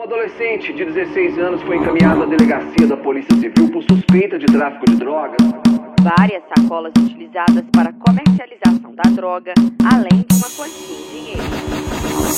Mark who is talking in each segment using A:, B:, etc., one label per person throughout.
A: Um adolescente de 16 anos foi encaminhado à delegacia da Polícia Civil por suspeita de tráfico de drogas.
B: Várias sacolas utilizadas para comercialização da droga, além de uma quantia em dinheiro.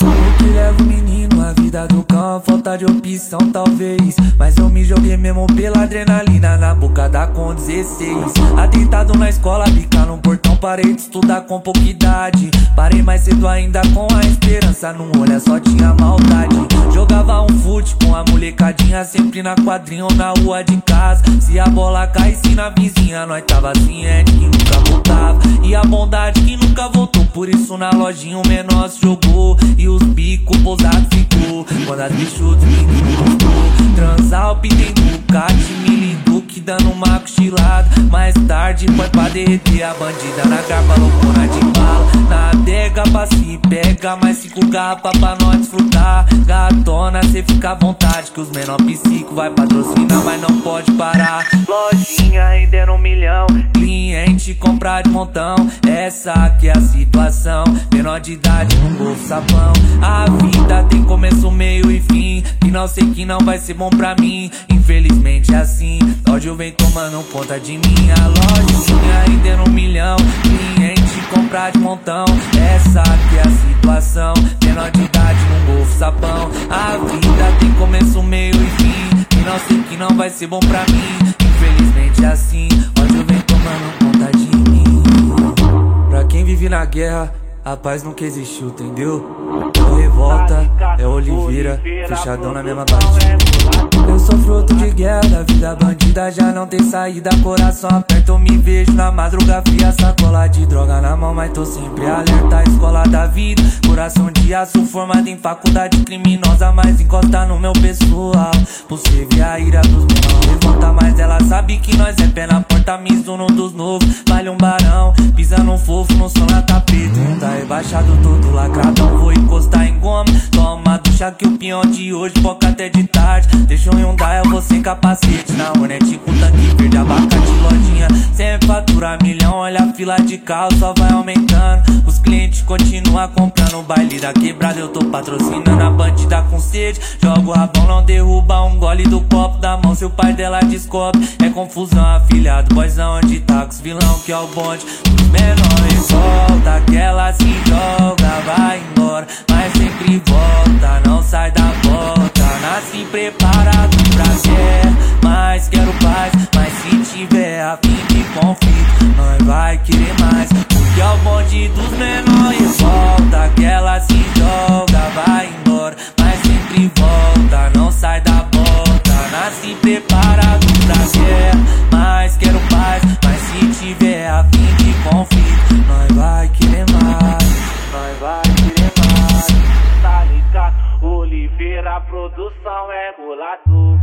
C: O que leva o menino a vida do cão, falta de opção talvez. Mas eu me joguei mesmo pela adrenalina na boca da com 16. Atentado na escola, bica no portão, parei de estudar com pouca idade. Parei mais cedo ainda com a esperança, no olho só tinha maldade. Jogava um fute com a molecadinha, sempre na quadrinha ou na rua de casa. Se a bola caísse na vizinha, nós tava ciente que nunca voltava. E a bondade que nunca voltou, por isso na lojinha o menor se jogou. E os bicos pousados ficou. Quando as bichos do o pitem Ducati, mili duque dando uma cochilada. Mais tarde foi pra derreter a bandida na garpa, loucura de bala. Na adega pra se pega, mais cinco garrafas pra nós desfrutar. Gatona, cê fica à vontade, que os menor psico vai patrocinar, mas não pode parar. Lojinha rendendo um milhão, cliente comprar de montão. Essa aqui é a situação, menor de idade no bolso sapão. A vida tem começo, meio e fim. Final sei que não vai ser bom pra mim. Infelizmente é assim. Ódio vem tomando conta de mim. A lojinha rendendo um milhão. Cliente comprar de montão. Essa aqui é a situação. Menor de idade no golfo sapão. A vida tem começo, meio e fim. Final sei que não vai ser bom pra mim. Infelizmente é assim. Ódio vem tomando conta de mim. Pra quem vive na guerra. A paz nunca existiu, entendeu? Revolta é Oliveira, fechadão na mesma batida. Eu sou fruto de guerra, da vida bandida já não tem saída. Coração aperto, me vejo na madruga fria. Sacola de droga na mão, mas tô sempre alerta. Escola da vida, coração de aço formado em faculdade criminosa. Mas encosta no meu pessoal. Você vê a ira dos menores sabe que nós é pé na porta. Mizuno dos novos, vale um barão. Pisa no fofo, no som na tapete. Não tá rebaixado, todo lacradão. Vou encostar em goma. Toma ducha que o peão de hoje foca até de tarde. Deixa um Hyundai, eu vou sem capacete. Na Hornet com tanque verde, abacate, lojinha. Fatura milhão, olha a fila de carro, só vai aumentando. Os clientes continuam comprando o baile da quebrada. Eu tô patrocinando a bandida com sede. Jogo o rabão, não derruba um gole do copo da mão. Se o pai dela descobre, é confusão. Afilhado, boizão de tá com os vilão que é o bonde. Os menores volta, aquela se joga, vai embora. Mas sempre volta, não sai da volta. Nasci preparado pra guerra, mas quero paz. Mas se tiver a fim de conflito, nós vai querer mais. Porque é o bonde dos menores volta, aquela se joga, vai embora. Mas sempre volta, não sai da volta. Nasci preparado pra guerra, mas quero paz. Mas se tiver a fim de conflito, nós vai querer mais. Nós vai querer mais.
D: Tá ligado? Oliveira, produção é rolador.